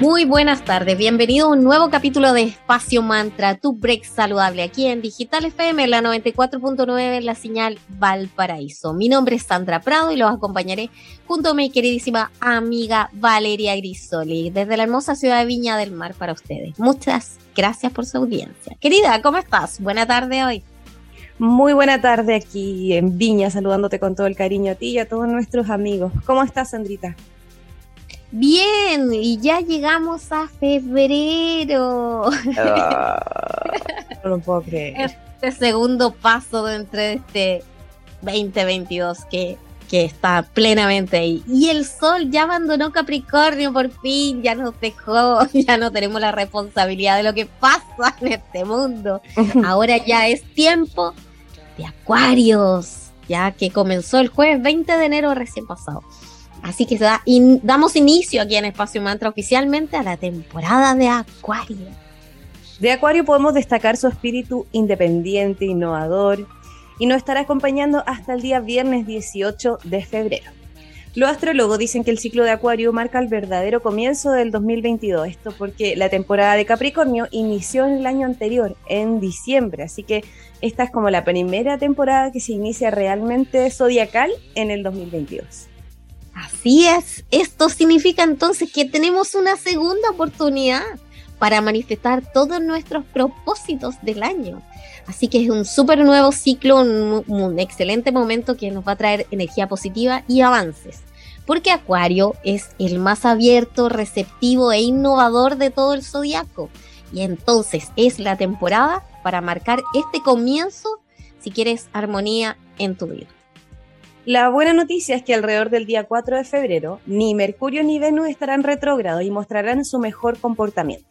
Muy buenas tardes, bienvenido a un nuevo capítulo de Espacio Mantra, tu break saludable aquí en Digital FM, la 94.9, la señal Valparaíso. Mi nombre es Sandra Prado y los acompañaré junto a mi queridísima amiga Valeria Grisoli, desde la hermosa ciudad de Viña del Mar para ustedes. Muchas gracias por su audiencia. Querida, ¿cómo estás? Buena tarde hoy. Muy buena tarde aquí en Viña, saludándote con todo el cariño a ti y a todos nuestros amigos. ¿Cómo estás, Sandrita? Bien, y ya llegamos a febrero. Ah, no lo puedo creer. Este segundo paso dentro de este 2022 que, que está plenamente ahí. Y el sol ya abandonó Capricornio por fin, ya nos dejó, ya no tenemos la responsabilidad de lo que pasa en este mundo. Ahora ya es tiempo de Acuarios, ya que comenzó el jueves 20 de enero recién pasado. Así que damos inicio aquí en Espacio Mantra oficialmente a la temporada de Acuario. De Acuario podemos destacar su espíritu independiente, innovador, y nos estará acompañando hasta el día viernes 18 de febrero. Los astrólogos dicen que el ciclo de Acuario marca el verdadero comienzo del 2022, esto porque la temporada de Capricornio inició en el año anterior, en diciembre, así que esta es como la primera temporada que se inicia realmente zodiacal en el 2022. Así es, esto significa entonces que tenemos una segunda oportunidad para manifestar todos nuestros propósitos del año. Así que es un súper nuevo ciclo, un, excelente momento que nos va a traer energía positiva y avances. Porque Acuario es el más abierto, receptivo e innovador de todo el zodiaco. Y entonces es la temporada para marcar este comienzo si quieres armonía en tu vida. La buena noticia es que alrededor del día 4 de febrero, ni Mercurio ni Venus estarán retrógrados y mostrarán su mejor comportamiento.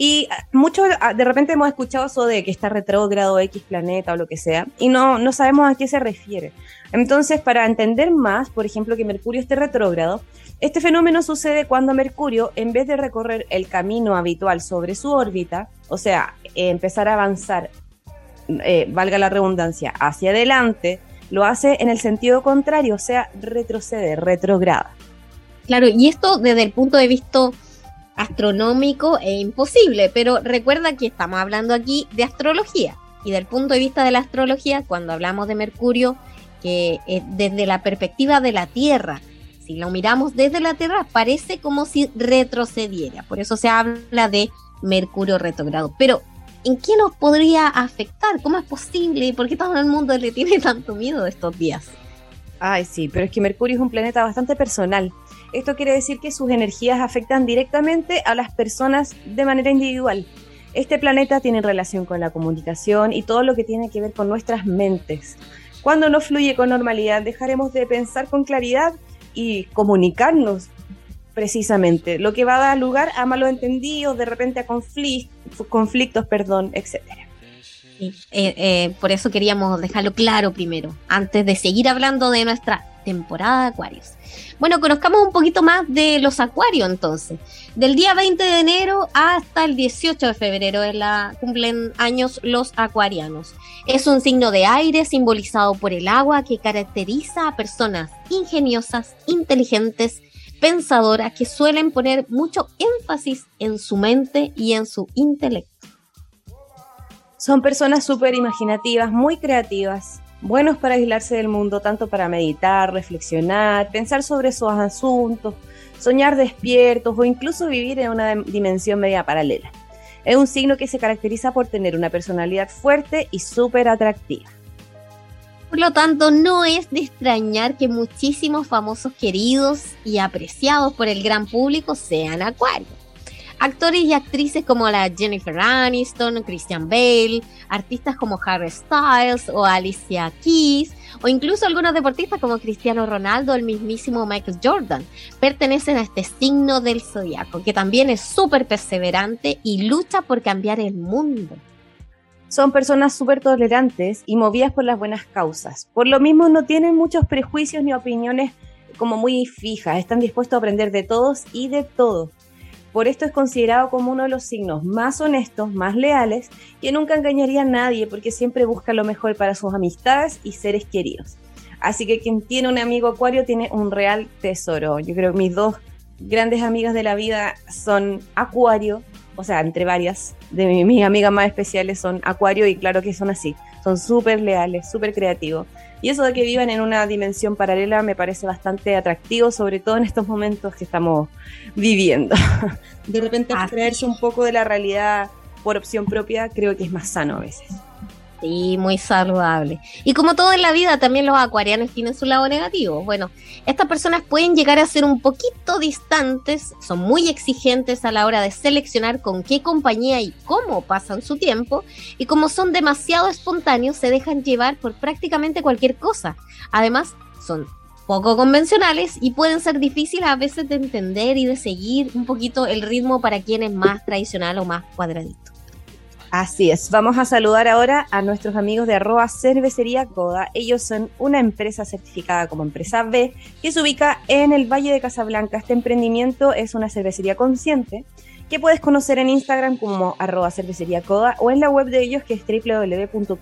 Y ah, muchos ah, de repente hemos escuchado eso de que está retrógrado X planeta o lo que sea, y no, no sabemos a qué se refiere. Entonces, para entender más, por ejemplo, que Mercurio esté retrógrado, este fenómeno sucede cuando Mercurio, en vez de recorrer el camino habitual sobre su órbita, o sea, empezar a avanzar, eh, valga la redundancia, hacia adelante, lo hace en el sentido contrario, o sea, retrocede, retrograda. Claro, y esto desde el punto de vista astronómico es imposible, pero recuerda que estamos hablando aquí de astrología. Y del punto de vista de la astrología, cuando hablamos de Mercurio, que es desde la perspectiva de la Tierra, si lo miramos desde la Tierra, parece como si retrocediera. Por eso se habla de Mercurio retrogrado. Pero ¿en qué nos podría afectar? ¿Cómo es posible? ¿Por qué todo el mundo le tiene tanto miedo estos días? Ay, sí, pero es que Mercurio es un planeta bastante personal. Esto quiere decir que sus energías afectan directamente a las personas de manera individual. Este planeta tiene relación con la comunicación y todo lo que tiene que ver con nuestras mentes. Cuando no fluye con normalidad, dejaremos de pensar con claridad y comunicarnos precisamente, lo que va a dar lugar a malos entendidos, de repente a conflictos, conflictos perdón, etcétera. Eh, eh, por eso queríamos dejarlo claro primero, antes de seguir hablando de nuestra temporada de acuarios. Bueno, conozcamos un poquito más de los acuarios entonces. Del día 20 de enero hasta el 18 de febrero cumplen años los acuarianos. Es un signo de aire simbolizado por el agua que caracteriza a personas ingeniosas, inteligentes, pensadoras que suelen poner mucho énfasis en su mente y en su intelecto. Son personas súper imaginativas, muy creativas, buenos para aislarse del mundo, tanto para meditar, reflexionar, pensar sobre sus asuntos, soñar despiertos o incluso vivir en una dimensión media paralela. Es un signo que se caracteriza por tener una personalidad fuerte y súper atractiva. Por lo tanto, no es de extrañar que muchísimos famosos queridos y apreciados por el gran público sean Acuario. Actores y actrices como la Jennifer Aniston, Christian Bale, artistas como Harry Styles o Alicia Keys, o incluso algunos deportistas como Cristiano Ronaldo o el mismísimo Michael Jordan, pertenecen a este signo del zodiaco, que también es súper perseverante y lucha por cambiar el mundo son personas súper tolerantes y movidas por las buenas causas. Por lo mismo no tienen muchos prejuicios ni opiniones como muy fijas, están dispuestos a aprender de todos y de todo. Por esto es considerado como uno de los signos más honestos, más leales, que nunca engañaría a nadie porque siempre busca lo mejor para sus amistades y seres queridos. Así que quien tiene un amigo acuario tiene un real tesoro. Yo creo que mis dos grandes amigas de la vida son acuario, o sea, entre varias de mis amigas más especiales son acuario y claro que son así. Son súper leales, súper creativos. Y eso de que vivan en una dimensión paralela me parece bastante atractivo, sobre todo en estos momentos que estamos viviendo. De repente abstraerse un poco de la realidad por opción propia creo que es más sano a veces. Sí, muy saludable. Y como todo en la vida, también los acuarianos tienen su lado negativo. Bueno, estas personas pueden llegar a ser un poquito distantes, son muy exigentes a la hora de seleccionar con qué compañía y cómo pasan su tiempo, y como son demasiado espontáneos, se dejan llevar por prácticamente cualquier cosa. Además, son poco convencionales y pueden ser difíciles a veces de entender y de seguir un poquito el ritmo para quien es más tradicional o más cuadradito. Así es, vamos a saludar ahora a nuestros amigos de arroba cervecería Coda. Ellos son una empresa certificada como empresa B que se ubica en el Valle de Casablanca. Este emprendimiento es una cervecería consciente que puedes conocer en Instagram como arroba cervecería Coda o en la web de ellos que es www.coda.cl.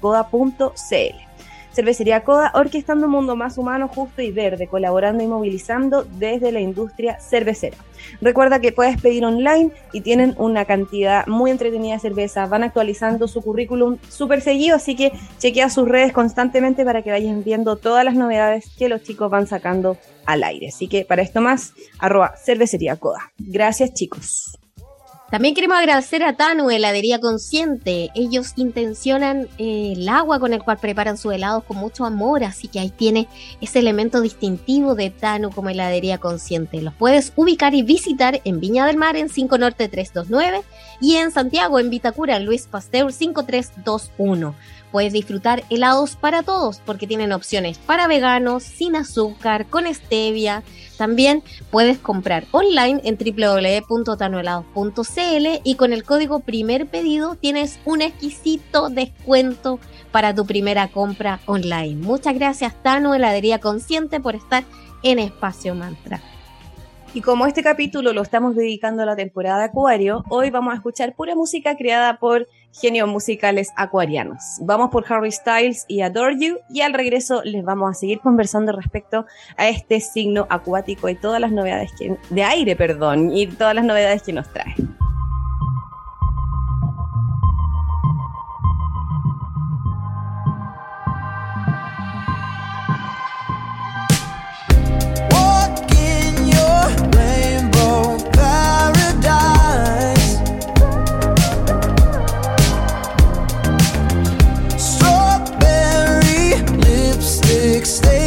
Cervecería Coda, orquestando un mundo más humano, justo y verde, colaborando y movilizando desde la industria cervecera. Recuerda que puedes pedir online y tienen una cantidad muy entretenida de cervezas. Van actualizando su currículum súper seguido, así que chequea sus redes constantemente para que vayan viendo todas las novedades que los chicos van sacando al aire. Así que para esto más, arroba cervecería Coda. Gracias chicos. También queremos agradecer a Tanu, Heladería Consciente. Ellos intencionan eh, el agua con el cual preparan sus helados con mucho amor, así que ahí tiene ese elemento distintivo de Tanu como Heladería Consciente. Los puedes ubicar y visitar en Viña del Mar en 5 Norte 329 y en Santiago en Vitacura Luis Pasteur 5321 puedes disfrutar helados para todos porque tienen opciones para veganos, sin azúcar, con stevia. También puedes comprar online en www.tanohelados.cl y con el código primer pedido tienes un exquisito descuento para tu primera compra online. Muchas gracias Tano Heladería Consciente por estar en Espacio Mantra. Y como este capítulo lo estamos dedicando a la temporada de Acuario, hoy vamos a escuchar pura música creada por genios musicales acuarianos. Vamos por Harry Styles y Adore You y al regreso les vamos a seguir conversando respecto a este signo acuático y todas las novedades que, de aire, perdón, y todas las novedades que nos trae. stay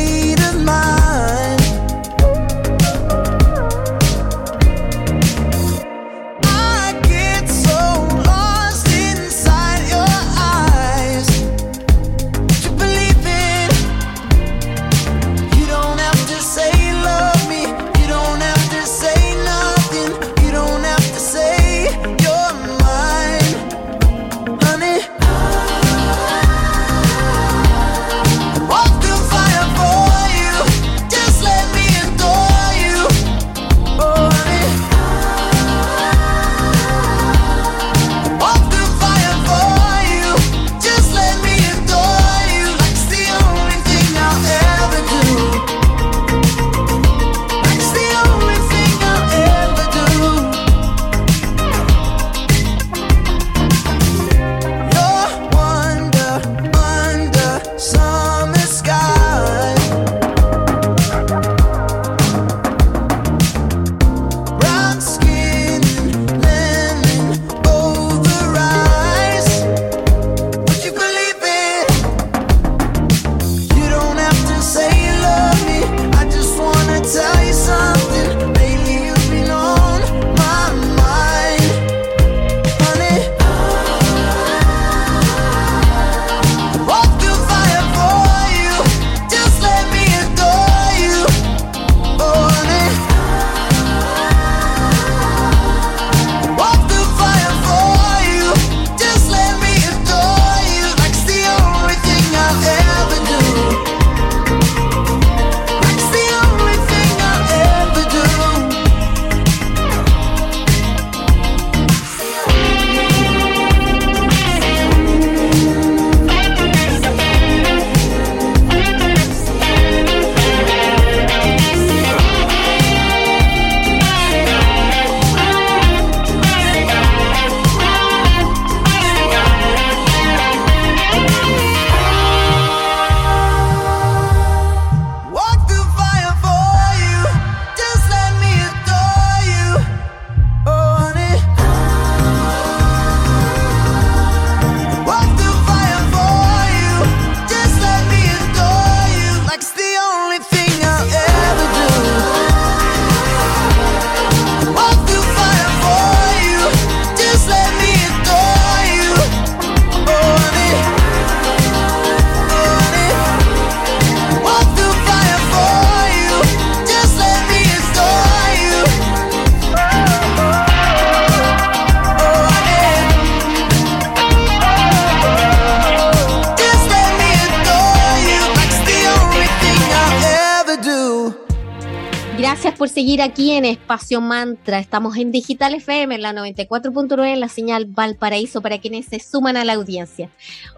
aquí en Espacio Mantra. Estamos en Digital FM, en la 94.9, en la señal Valparaíso, para quienes se suman a la audiencia.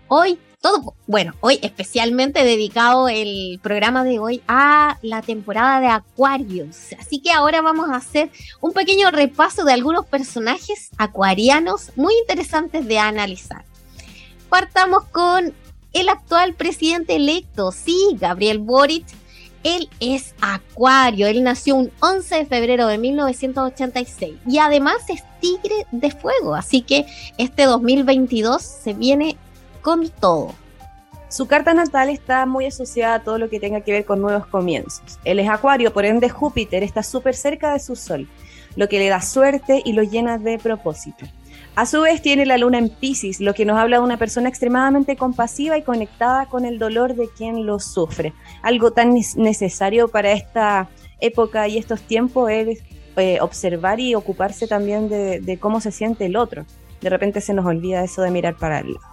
Hoy, todo, bueno, hoy especialmente dedicado el programa de hoy a la temporada de Acuarios. Así que ahora vamos a hacer un pequeño repaso de algunos personajes acuarianos muy interesantes de analizar. Partamos con el actual presidente electo, sí, Gabriel Boric él es acuario, él nació un 11 de febrero de 1986 y además es tigre de fuego, así que este 2022 se viene con todo. Su carta natal está muy asociada a todo lo que tenga que ver con nuevos comienzos. Él es acuario, por ende Júpiter está súper cerca de su sol, lo que le da suerte y lo llena de propósito. A su vez tiene la luna en Pisces, lo que nos habla de una persona extremadamente compasiva y conectada con el dolor de quien lo sufre. Algo tan necesario para esta época y estos tiempos es eh, observar y ocuparse también de, de cómo se siente el otro. De repente se nos olvida eso de mirar para el lado.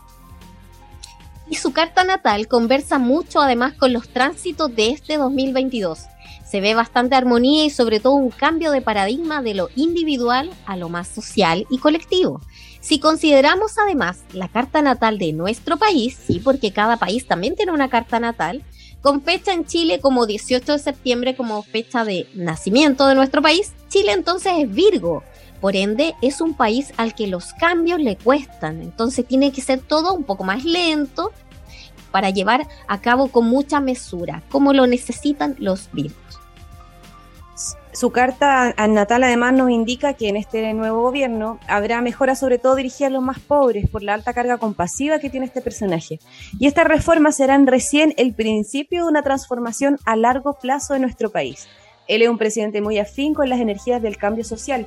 Y su carta natal conversa mucho además con los tránsitos de este 2022 se ve bastante armonía y sobre todo un cambio de paradigma de lo individual a lo más social y colectivo. Si consideramos además la carta natal de nuestro país, sí, porque cada país también tiene una carta natal, con fecha en Chile como 18 de septiembre como fecha de nacimiento de nuestro país, Chile entonces es Virgo. Por ende, es un país al que los cambios le cuestan, entonces tiene que ser todo un poco más lento para llevar a cabo con mucha mesura, como lo necesitan los Virgos. Su carta natal además nos indica que en este nuevo gobierno habrá mejoras sobre todo dirigidas a los más pobres por la alta carga compasiva que tiene este personaje. Y estas reformas serán recién el principio de una transformación a largo plazo de nuestro país. Él es un presidente muy afín con las energías del cambio social,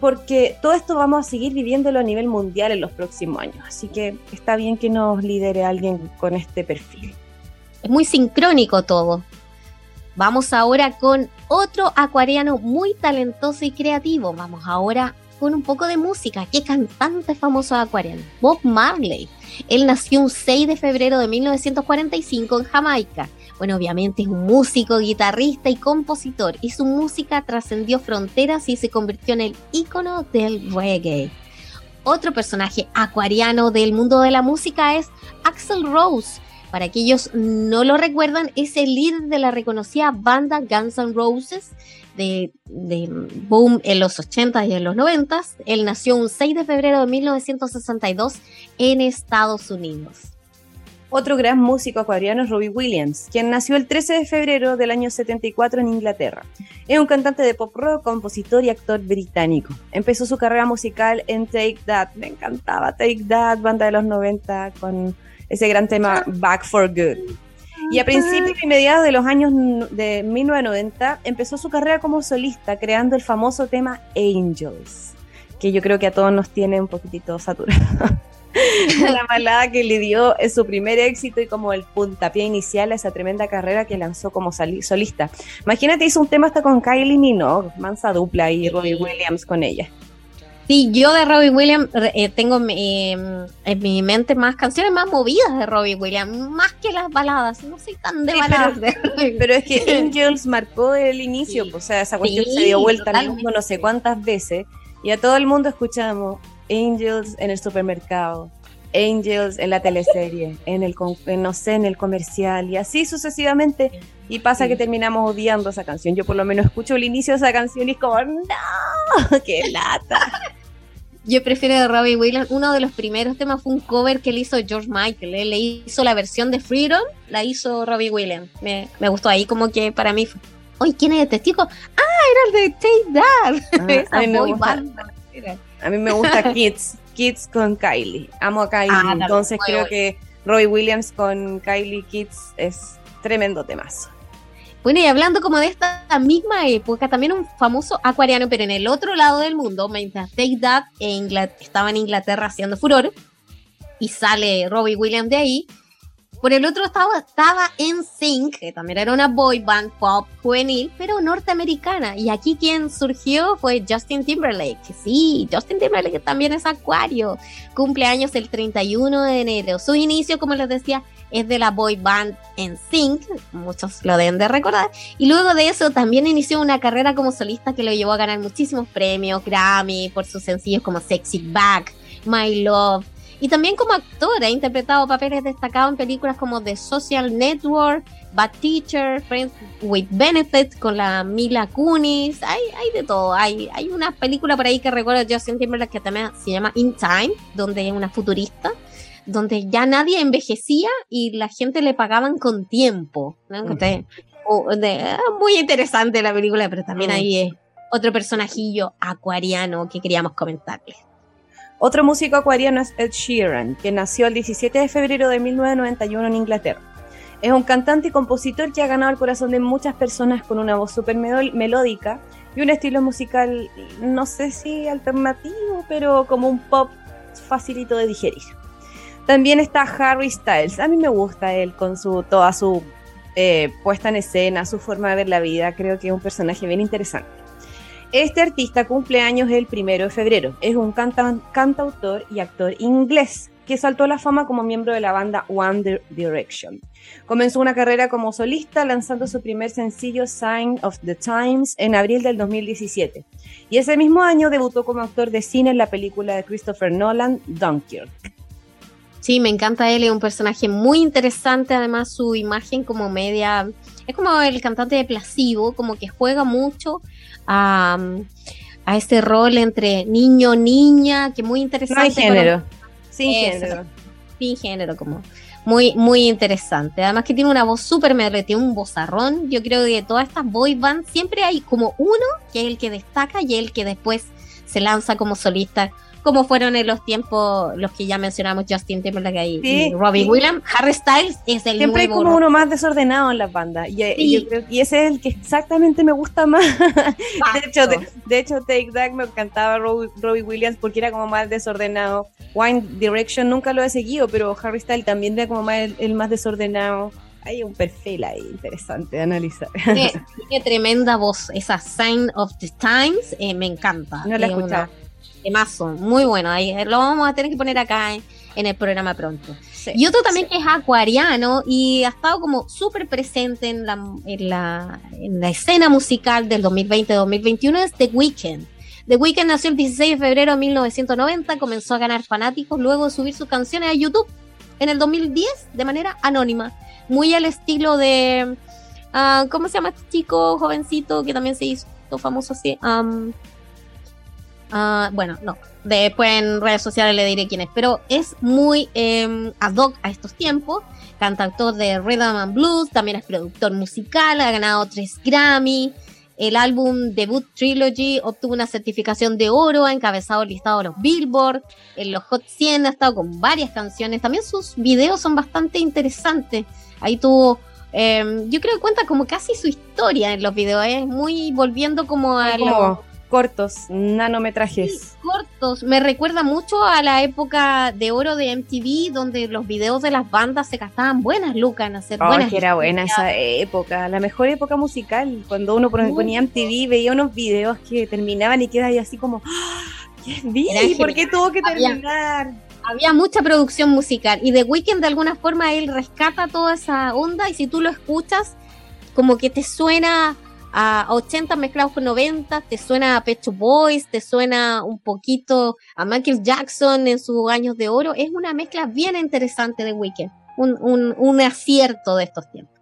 porque todo esto vamos a seguir viviéndolo a nivel mundial en los próximos años. Así que está bien que nos lidere alguien con este perfil. Es muy sincrónico todo. Vamos ahora con otro acuariano muy talentoso y creativo. Vamos ahora con un poco de música. ¿Qué cantante famoso acuariano? Bob Marley. Él nació un 6 de febrero de 1945 en Jamaica. Bueno, obviamente es un músico, guitarrista y compositor, y su música trascendió fronteras y se convirtió en el ícono del reggae. Otro personaje acuariano del mundo de la música es Axel Rose, para aquellos no lo recuerdan, es el líder de la reconocida banda Guns N' Roses de, Boom en los 80 y en los 90. Él nació un 6 de febrero de 1962 en Estados Unidos. Otro gran músico acuariano es Robbie Williams, quien nació el 13 de febrero del año 74 en Inglaterra. Es un cantante de pop rock, compositor y actor británico. Empezó su carrera musical en Take That, me encantaba Take That, banda de los 90 con ese gran tema Back for Good. Y a principios y mediados de los años de 1990 empezó su carrera como solista creando el famoso tema Angels, que yo creo que a todos nos tiene un poquitito saturado. la malada que le dio es su primer éxito y como el puntapié inicial a esa tremenda carrera que lanzó como solista. Imagínate, hizo un tema hasta con Kylie Minogue, mansa dupla y Robbie Williams con ella. Sí, yo de Robbie Williams eh, tengo eh, en mi mente más canciones más movidas de Robbie Williams, más que las baladas. No soy tan de baladas. Pero, es que Angels marcó el inicio, o sea, esa cuestión se dio vuelta al mundo no sé cuántas veces y a todo el mundo escuchamos Angels en el supermercado, Angels en la teleserie, en el no sé, en el comercial y así sucesivamente. Y pasa que terminamos odiando esa canción. Yo por lo menos escucho el inicio de esa canción y es como, no, qué lata. Yo prefiero de Robbie Williams. Uno de los primeros temas fue un cover que le hizo George Michael. Él le hizo la versión de Freedom, la hizo Robbie Williams. Me, gustó ahí como que para mí fue, Oye, ¿quién es este chico? Ah, era el de Take That. Ah, a, mí gusta, a, mí me gusta, Kids, Kids con Kylie. Amo a Kylie. Ah, entonces creo que Robbie Williams con Kylie Kids es tremendo temazo. Bueno, y hablando como de esta misma época, también un famoso acuariano, pero en el otro lado del mundo, mientras Take That estaba en Inglaterra haciendo furor, y sale Robbie Williams de ahí, Por el otro estaba, estaba en Sync, que también era una boy band pop juvenil, pero norteamericana. Y aquí quien surgió fue Justin Timberlake. Sí, Justin Timberlake también es acuario. Cumpleaños el 31 de enero. Su inicio, como les decía, es de la boy band en Sync, muchos lo deben de recordar, y luego de eso también inició una carrera como solista que lo llevó a ganar muchísimos premios, Grammy, por sus sencillos como Sexy Back, My Love, y también como actor ha interpretado papeles destacados en películas como The Social Network, Bad Teacher, Friends with Benefits con la Mila Kunis. Hay, hay de todo. Hay, hay una película por ahí que recuerdo de Justin Timberlake que también se llama In Time, donde es una futurista, donde ya nadie envejecía y la gente le pagaban con tiempo. muy interesante la película, pero también ahí es otro personajillo acuariano que queríamos comentarles. Otro músico acuariano es Ed Sheeran, que nació el 17 de febrero de 1991 en Inglaterra. Es un cantante y compositor que ha ganado el corazón de muchas personas con una voz súper melódica y un estilo musical, no sé si alternativo, pero como un pop facilito de digerir. También está Harry Styles. A mí me gusta él con su toda su eh, puesta en escena, su forma de ver la vida. Creo que es un personaje bien interesante. Este artista cumple años el primero de febrero. Es un cantautor y actor inglés que saltó a la fama como miembro de la banda One Direction. Comenzó una carrera como solista lanzando su primer sencillo Sign of the Times en abril del 2017. Y ese mismo año debutó como actor de cine en la película de Christopher Nolan, Dunkirk. Sí, me encanta él, es un personaje muy interesante, además su imagen como media, es como el cantante de Placebo, como que juega mucho a, a este rol entre niño, niña, que muy interesante. Sin género. Sin género. Sin género, como muy, muy interesante. Además que tiene una voz súper me tiene un vozarrón. Yo creo que de todas estas boy bands siempre hay como uno que es el que destaca y el que después se lanza como solista como fueron en los tiempos los que ya mencionamos Justin Timberlake y Robbie Williams Harry Styles es el siempre hay como uno más desordenado en las bandas y, y, ese es el que exactamente me gusta más. De hecho de, hecho Take That me encantaba Robbie, Williams porque era como más desordenado. Wine Direction nunca lo he seguido pero Harry Styles también era como más el, más desordenado. Hay un perfil ahí interesante de analizar. Tiene, tremenda voz, esa Sign of the Times, eh, me encanta. No la he escuchado mazo, muy bueno. Ahí eh, lo vamos a tener que poner acá en, el programa pronto. y otro también que es acuariano y ha estado como súper presente en la, en, la, en la escena musical del 2020-2021 es The Weeknd. The Weeknd nació el 16 de febrero de 1990, comenzó a ganar fanáticos luego de subir sus canciones a YouTube en el 2010 de manera anónima, muy al estilo de... Ah, ¿Cómo se llama este chico jovencito que también se hizo famoso así? Ah, bueno, no. Después en redes sociales le diré quién es. Pero es muy eh, ad hoc a estos tiempos. Cantautor de Rhythm and Blues. También es productor musical. Ha ganado tres Grammy. El álbum Debut Trilogy obtuvo una certificación de oro. Ha encabezado el listado de los Billboard. En los Hot 100 ha estado con varias canciones. También sus videos son bastante interesantes. Ahí tuvo eh, yo creo que cuenta como casi su historia en los videos, es muy volviendo como a cortos, nanometrajes. cortos. Me recuerda mucho a la época de oro de MTV, donde los videos de las bandas se gastaban buenas lucas en hacer oh, que era buena esa época, la mejor época musical. Cuando uno ponía MTV, veía unos videos que terminaban y quedaba ahí así como, ¡Ah! ¿qué es ¿Por qué tuvo que terminar? Había, mucha producción musical y The Weeknd de alguna forma él rescata toda esa onda y si tú lo escuchas, como que te suena a 80 mezclados con 90, te suena a Pecho Boys, te suena un poquito a Michael Jackson en sus años de oro. Es una mezcla bien interesante de Weekend, un, un, acierto de estos tiempos.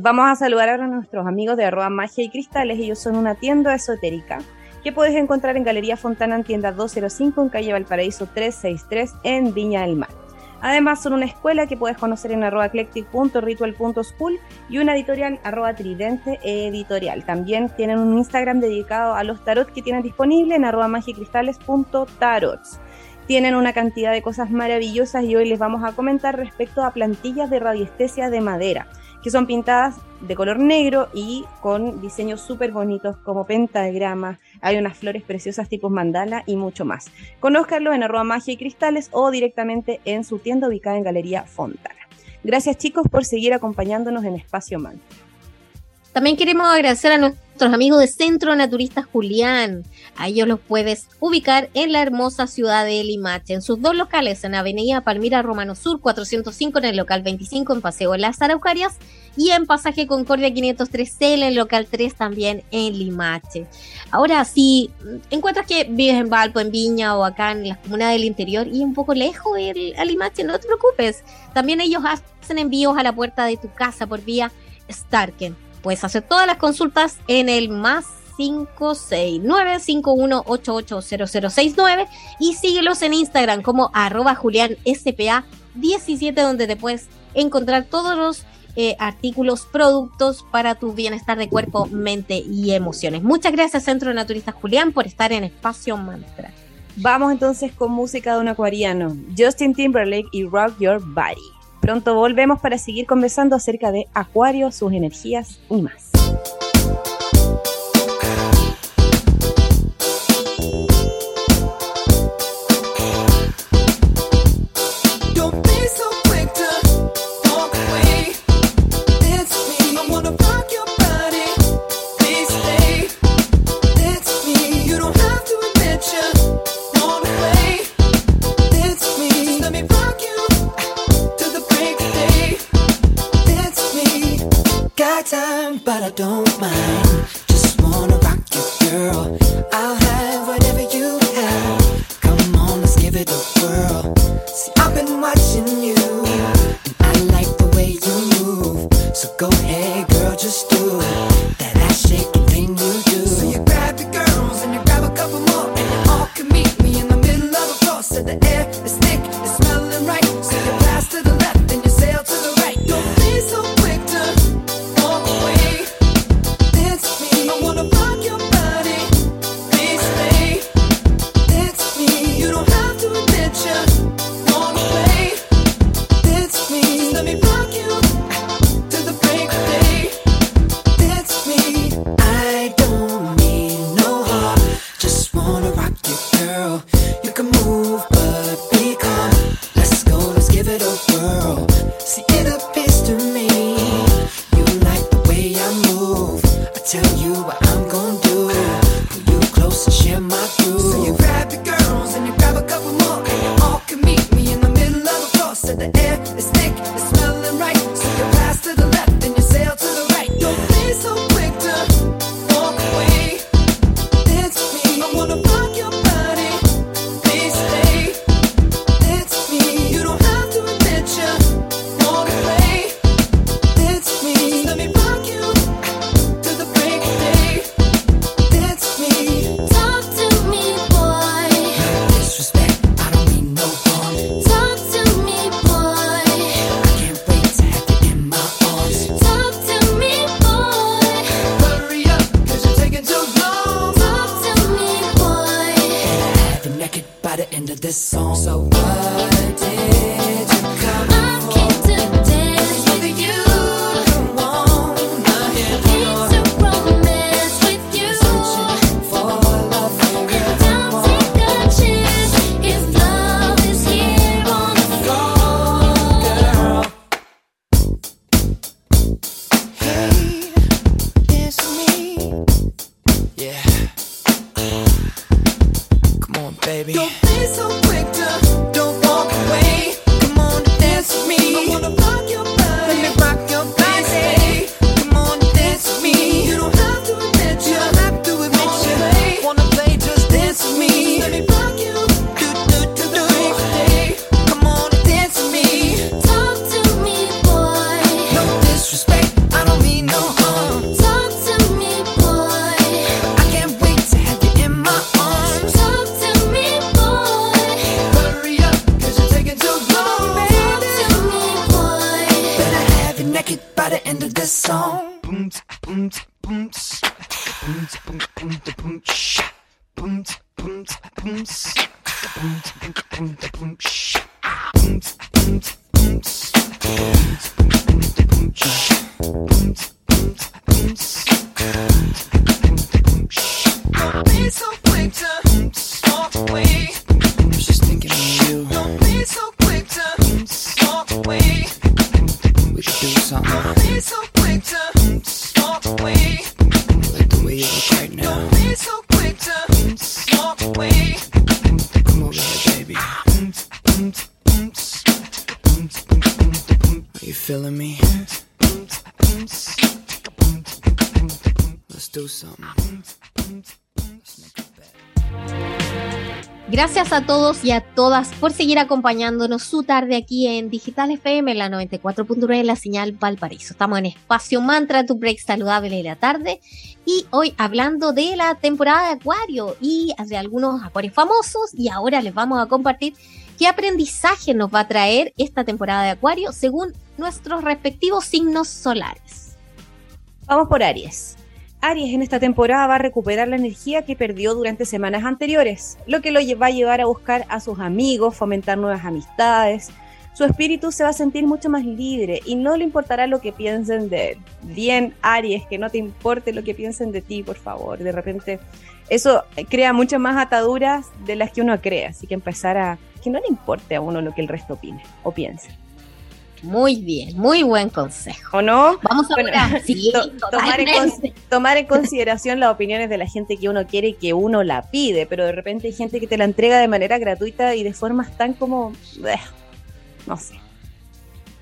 Vamos a saludar ahora a nuestros amigos de arroba magia y cristales. Ellos son una tienda esotérica que puedes encontrar en Galería Fontana en tienda 205 en calle Valparaíso 363 en Viña del Mar. Además, son una escuela que puedes conocer en arroba eclectic.ritual.school y una editorial arroba tridente editorial. También tienen un Instagram dedicado a los tarot que tienen disponible en arroba magicristales.tarots. Tienen una cantidad de cosas maravillosas y hoy les vamos a comentar respecto a plantillas de radiestesia de madera que son pintadas de color negro y con diseños súper bonitos como pentagrama, hay unas flores preciosas tipo mandala y mucho más. Conózcanlo en arroba magia y cristales o directamente en su tienda ubicada en Galería Fontana. Gracias chicos por seguir acompañándonos en Espacio Man. También queremos agradecer a nuestros amigos de Centro Naturista Julián. A ellos los puedes ubicar en la hermosa ciudad de Limache, en sus dos locales, en Avenida Palmira Romano Sur 405, en el local 25, en Paseo Las Araucarias, y en Pasaje Concordia 503C, en el local 3, también en Limache. Ahora, si encuentras que vives en Valpo, en Viña o acá en las comunas del interior y un poco lejos el, a Limache, no te preocupes. También ellos hacen envíos a la puerta de tu casa por vía Starken Puedes hacer todas las consultas en el más 569-5188-0069 y síguelos en Instagram como arroba julianspa17 donde te puedes encontrar todos los eh, artículos, productos para tu bienestar de cuerpo, mente y emociones. Muchas gracias Centro Naturista Julián por estar en Espacio Mantra. Vamos entonces con música de un acuariano, Justin Timberlake y Rock Your Body. Pronto volvemos para seguir conversando acerca de Acuario, sus energías y más. watching you. It's thick, it's mm, mm, Gracias a todos y a todas por seguir acompañándonos su tarde aquí en Digital FM, la 94.9 en la señal Valparaíso. Estamos en Espacio Mantra, tu break saludable de la tarde. Y hoy hablando de la temporada de Acuario y de algunos acuarios famosos. Y ahora les vamos a compartir qué aprendizaje nos va a traer esta temporada de Acuario según nuestros respectivos signos solares. Vamos por Aries. Aries en esta temporada va a recuperar la energía que perdió durante semanas anteriores, lo que lo va a llevar a buscar a sus amigos, fomentar nuevas amistades. Su espíritu se va a sentir mucho más libre y no le importará lo que piensen de él. Bien, Aries, que no te importe lo que piensen de ti, por favor. De repente, eso crea muchas más ataduras de las que uno cree, así que empezar a que no le importe a uno lo que el resto opine o piense. Muy bien, muy buen consejo. ¿O no? Vamos a tomar, en tomar, en consideración las opiniones de la gente que uno quiere y que uno la pide, pero de repente hay gente que te la entrega de manera gratuita y de formas tan como... no sé.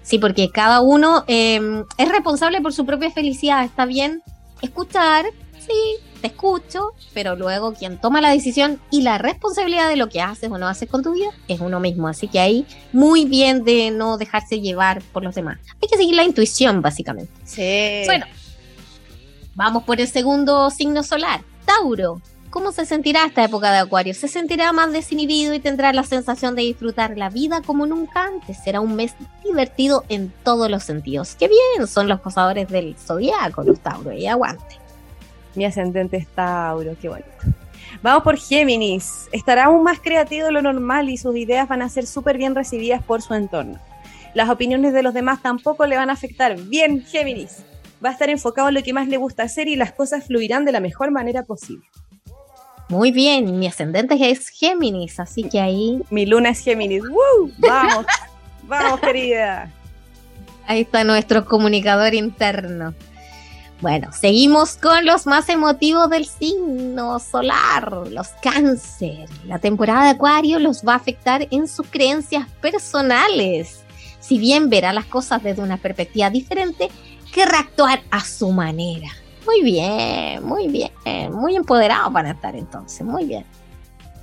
Sí, porque cada uno em, es responsable por su propia felicidad. Está bien escuchar, sí, te escucho, pero luego quien toma la decisión y la responsabilidad de lo que haces o no haces con tu vida es uno mismo. Así que ahí muy bien de no dejarse llevar por los demás. Hay que seguir la intuición, básicamente. Sí. Bueno, vamos por el segundo signo solar, Tauro. ¿Cómo se sentirá esta época de Acuario? Se sentirá más desinhibido y tendrá la sensación de disfrutar la vida como nunca antes. Será un mes divertido en todos los sentidos. ¡Qué bien! Son los posadores del zodiaco, los Tauro, y aguante. Mi ascendente es Tauro, qué bonito. Vamos por Géminis. Estará aún más creativo de lo normal y sus ideas van a ser súper bien recibidas por su entorno. Las opiniones de los demás tampoco le van a afectar. Bien, Géminis. Va a estar enfocado en lo que más le gusta hacer y las cosas fluirán de la mejor manera posible. Muy bien, mi ascendente es Géminis, así que ahí. Mi luna es Géminis. ¡Woo! Vamos, vamos, querida. Ahí está nuestro comunicador interno. Bueno, seguimos con los más emotivos del signo solar, los cáncer. La temporada de Acuario los va a afectar en sus creencias personales. Si bien verá las cosas desde una perspectiva diferente, querrá actuar a su manera. Muy bien, muy bien, muy empoderado para estar entonces, muy bien.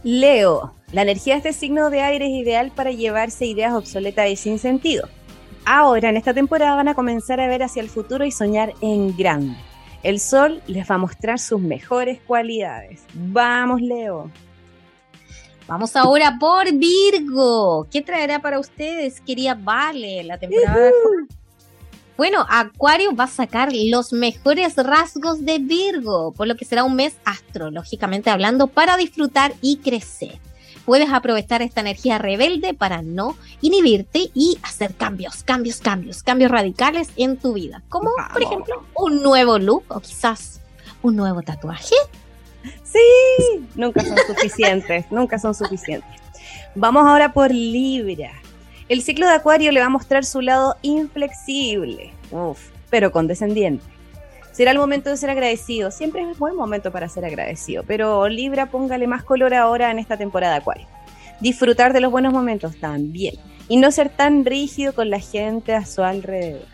Leo, la energía de este signo de aire es ideal para llevarse ideas obsoletas y sin sentido ahora en esta temporada van a comenzar a ver hacia el futuro y soñar en grande. El sol les va a mostrar sus mejores cualidades. Vamos, Leo. Vamos ahora por Virgo. ¿Qué traerá para ustedes, quería Vale, la temporada? Bueno, Acuario va a sacar los mejores rasgos de Virgo, por lo que será un mes astrológicamente hablando para disfrutar y crecer puedes aprovechar esta energía rebelde para no inhibirte y hacer cambios, cambios, cambios, cambios radicales en tu vida. Como, por ejemplo, un nuevo look o quizás un nuevo tatuaje. Sí, nunca son suficientes, nunca son suficientes. Vamos ahora por Libra. El ciclo de Acuario le va a mostrar su lado inflexible, uf, pero condescendiente será el momento de ser agradecido. Siempre es un buen momento para ser agradecido, pero Libra, póngale más color ahora en esta temporada Acuario. Disfrutar de los buenos momentos también y no ser tan rígido con la gente a su alrededor.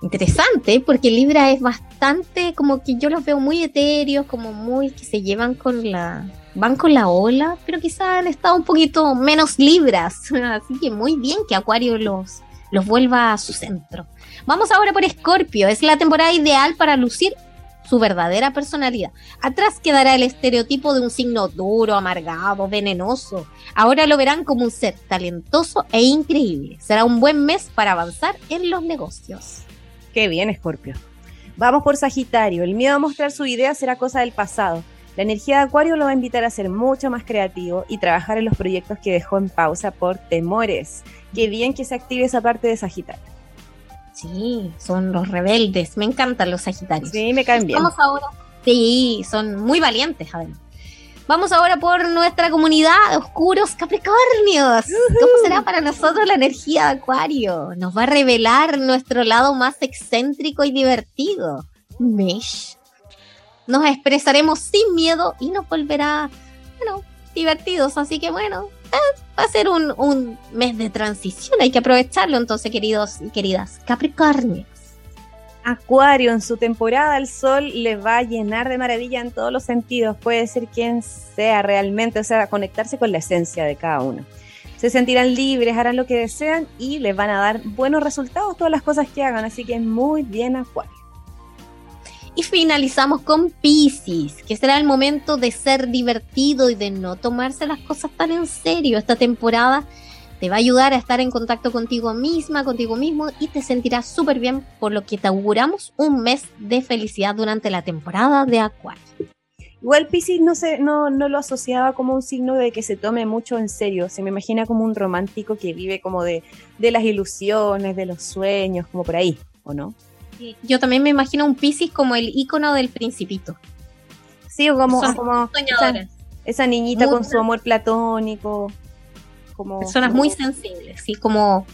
Interesante, porque Libra es bastante como que yo los veo muy etéreos, como muy que se llevan con la van con la ola, pero quizás han estado un poquito menos libras, así que muy bien que Acuario los los vuelva a su centro. Vamos ahora por Escorpio. Es la temporada ideal para lucir su verdadera personalidad. Atrás quedará el estereotipo de un signo duro, amargado, venenoso. Ahora lo verán como un ser talentoso e increíble. Será un buen mes para avanzar en los negocios. Qué bien, Escorpio. Vamos por Sagitario. El miedo a mostrar su idea será cosa del pasado. La energía de Acuario lo va a invitar a ser mucho más creativo y trabajar en los proyectos que dejó en pausa por temores. Qué bien que se active esa parte de Sagitario. Sí, son los rebeldes. Me encantan los Sagitarios. Sí, me caen bien. Vamos ahora. Sí, son muy valientes, además. Vamos ahora por nuestra comunidad de oscuros Capricornios. ¿Cómo será para nosotros la energía de Acuario? Nos va a revelar nuestro lado más excéntrico y divertido. Mesh nos expresaremos sin miedo y nos volverá, bueno, divertidos. Así que bueno, eh, va a ser un, un mes de transición, hay que aprovecharlo entonces, queridos y queridas Capricornio. Acuario, en su temporada el sol le va a llenar de maravilla en todos los sentidos, puede ser quien sea realmente, o sea, conectarse con la esencia de cada uno. Se sentirán libres, harán lo que desean y les van a dar buenos resultados todas las cosas que hagan, así que muy bien Acuario. Y finalizamos con Pisces, que será el momento de ser divertido y de no tomarse las cosas tan en serio. Esta temporada te va a ayudar a estar en contacto contigo misma, contigo mismo y te sentirás súper bien, por lo que te auguramos un mes de felicidad durante la temporada de Acuario. Igual Pisces no, se, no, no lo asociaba como un signo de que se tome mucho en serio, se me imagina como un romántico que vive como de, de las ilusiones, de los sueños, como por ahí, ¿o no? Yo también me imagino un Pisces como el icono del principito. Sí, o como, como esa, niñita con su amor platónico. Como, Personas muy sensibles, ¿sí? Como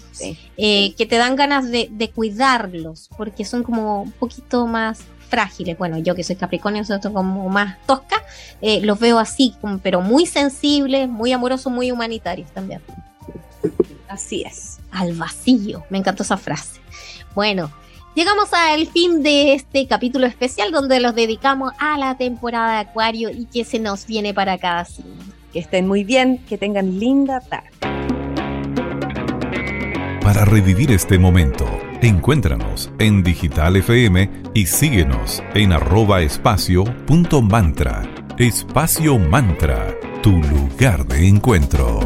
eh, que te dan ganas de, cuidarlos, porque son como un poquito más frágiles. Bueno, yo que soy Capricornio, soy como más tosca, eh, los veo así, pero muy sensibles, muy amorosos, muy humanitarios también. Así es. Al vacío, me encantó esa frase. Bueno, Llegamos al fin de este capítulo especial donde los dedicamos a la temporada de Acuario y que se nos viene para cada signo. Que estén muy bien, que tengan linda tarde. Para revivir este momento, encuéntranos en Digital FM y síguenos en arroba espacio punto mantra. Espacio Mantra, tu lugar de encuentro.